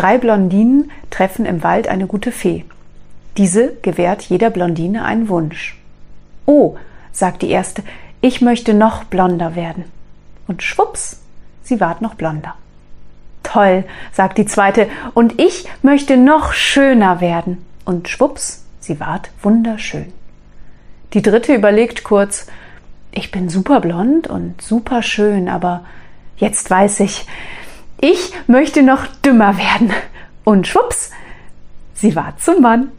Drei Blondinen treffen im Wald eine gute Fee. Diese gewährt jeder Blondine einen Wunsch. Oh, sagt die erste, ich möchte noch blonder werden. Und schwups, sie ward noch blonder. Toll, sagt die zweite, und ich möchte noch schöner werden. Und schwups, sie ward wunderschön. Die dritte überlegt kurz, ich bin super blond und super schön, aber jetzt weiß ich, ich möchte noch dümmer werden. Und schwups, sie war zum Mann.